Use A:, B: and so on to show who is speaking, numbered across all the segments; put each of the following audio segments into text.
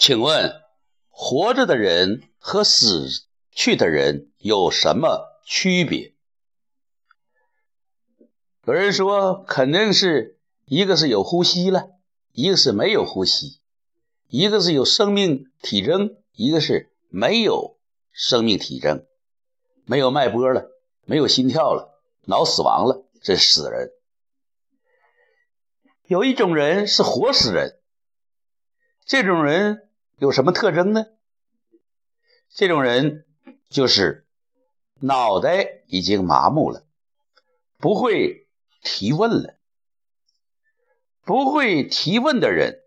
A: 请问，活着的人和死去的人有什么区别？有人说，肯定是一个是有呼吸了，一个是没有呼吸；一个是有生命体征，一个是没有生命体征，没有脉搏了，没有心跳了，脑死亡了，这是死人。有一种人是活死人，这种人有什么特征呢？这种人就是脑袋已经麻木了，不会提问了。不会提问的人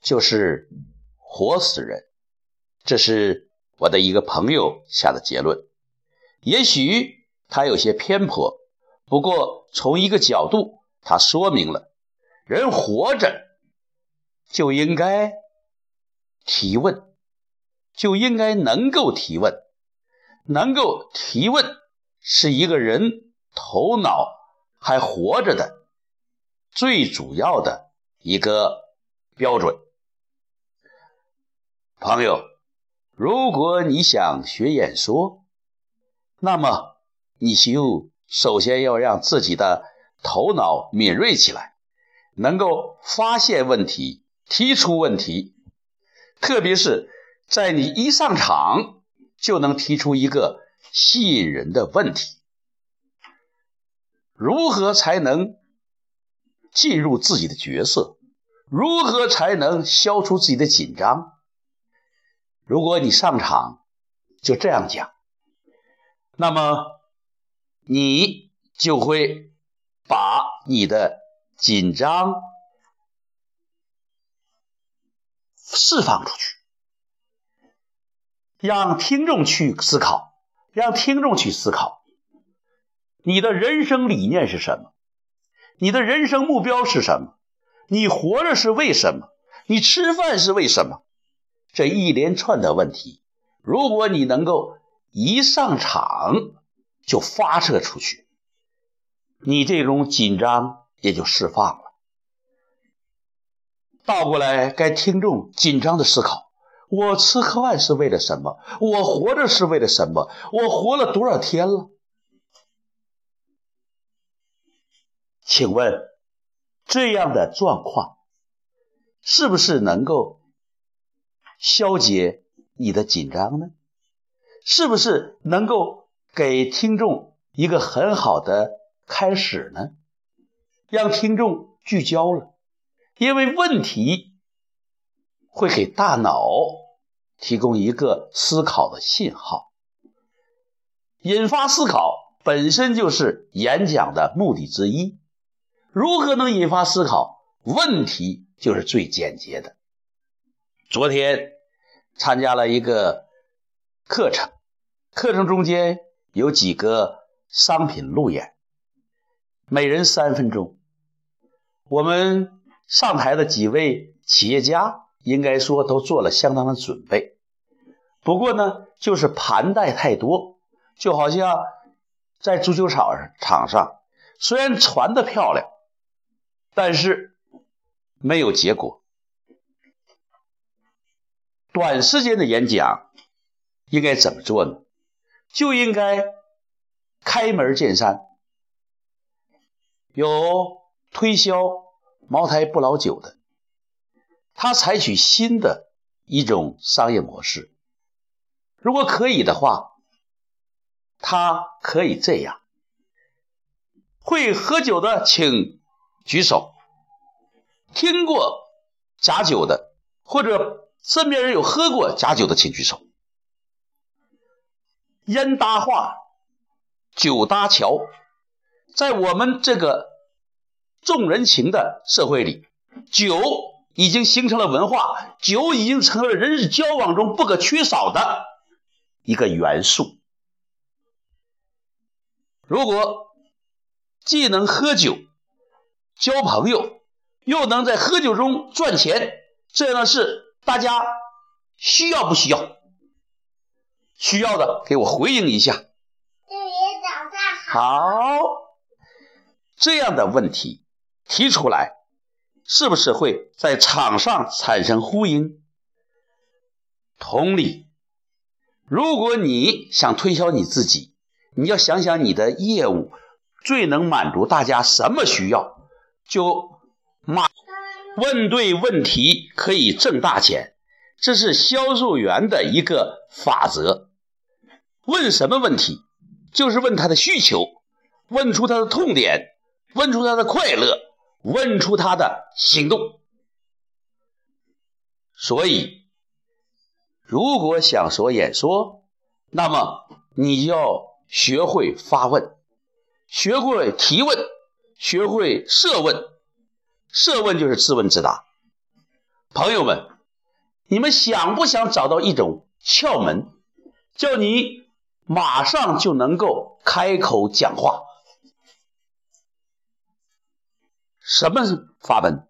A: 就是活死人。这是我的一个朋友下的结论，也许他有些偏颇，不过从一个角度。他说明了，人活着就应该提问，就应该能够提问，能够提问是一个人头脑还活着的最主要的一个标准。朋友，如果你想学演说，那么你就首先要让自己的。头脑敏锐起来，能够发现问题、提出问题，特别是在你一上场就能提出一个吸引人的问题。如何才能进入自己的角色？如何才能消除自己的紧张？如果你上场就这样讲，那么你就会。把你的紧张释放出去，让听众去思考，让听众去思考，你的人生理念是什么？你的人生目标是什么？你活着是为什么？你吃饭是为什么？这一连串的问题，如果你能够一上场就发射出去。你这种紧张也就释放。倒过来，该听众紧张的思考：我吃喝饭是为了什么？我活着是为了什么？我活了多少天了？请问，这样的状况是不是能够消解你的紧张呢？是不是能够给听众一个很好的？开始呢，让听众聚焦了，因为问题会给大脑提供一个思考的信号，引发思考本身就是演讲的目的之一。如何能引发思考？问题就是最简洁的。昨天参加了一个课程，课程中间有几个商品路演。每人三分钟。我们上台的几位企业家应该说都做了相当的准备，不过呢，就是盘带太多，就好像在足球场上场上，虽然传的漂亮，但是没有结果。短时间的演讲应该怎么做呢？就应该开门见山。有推销茅台不老酒的，他采取新的一种商业模式。如果可以的话，他可以这样：会喝酒的请举手；听过假酒的，或者身边人有喝过假酒的，请举手。烟搭话，酒搭桥。在我们这个重人情的社会里，酒已经形成了文化，酒已经成了人际交往中不可缺少的一个元素。如果既能喝酒交朋友，又能在喝酒中赚钱，这样的事大家需要不需要？需要的给我回应一下。
B: 祝你早上好。
A: 好。这样的问题提出来，是不是会在场上产生呼应？同理，如果你想推销你自己，你要想想你的业务最能满足大家什么需要，就马问对问题可以挣大钱，这是销售员的一个法则。问什么问题，就是问他的需求，问出他的痛点，问出他的快乐，问出他的行动。所以，如果想说演说，那么你要学会发问，学会提问，学会设问。设问就是自问自答。朋友们，你们想不想找到一种窍门，叫你马上就能够开口讲话？什么是发问？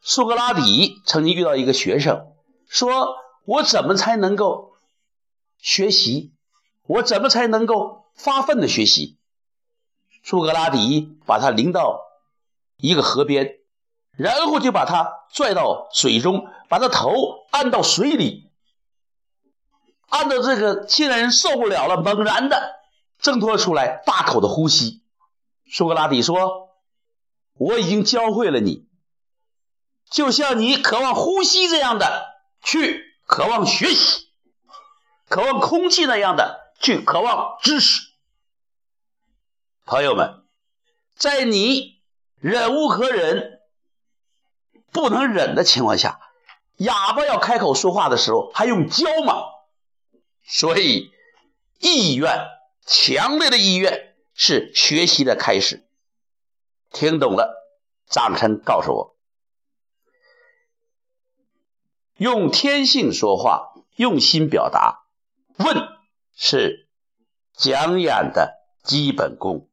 A: 苏格拉底曾经遇到一个学生，说：“我怎么才能够学习？我怎么才能够发奋的学习？”苏格拉底把他领到一个河边，然后就把他拽到水中，把他头按到水里，按到这个现代人受不了了，猛然的挣脱出来，大口的呼吸。苏格拉底说：“我已经教会了你。”就像你渴望呼吸这样的去渴望学习，渴望空气那样的去渴望知识。朋友们，在你忍无可忍、不能忍的情况下，哑巴要开口说话的时候还用教吗？所以，意愿强烈的意愿是学习的开始。听懂了，掌声告诉我。用天性说话，用心表达，问是讲演的基本功。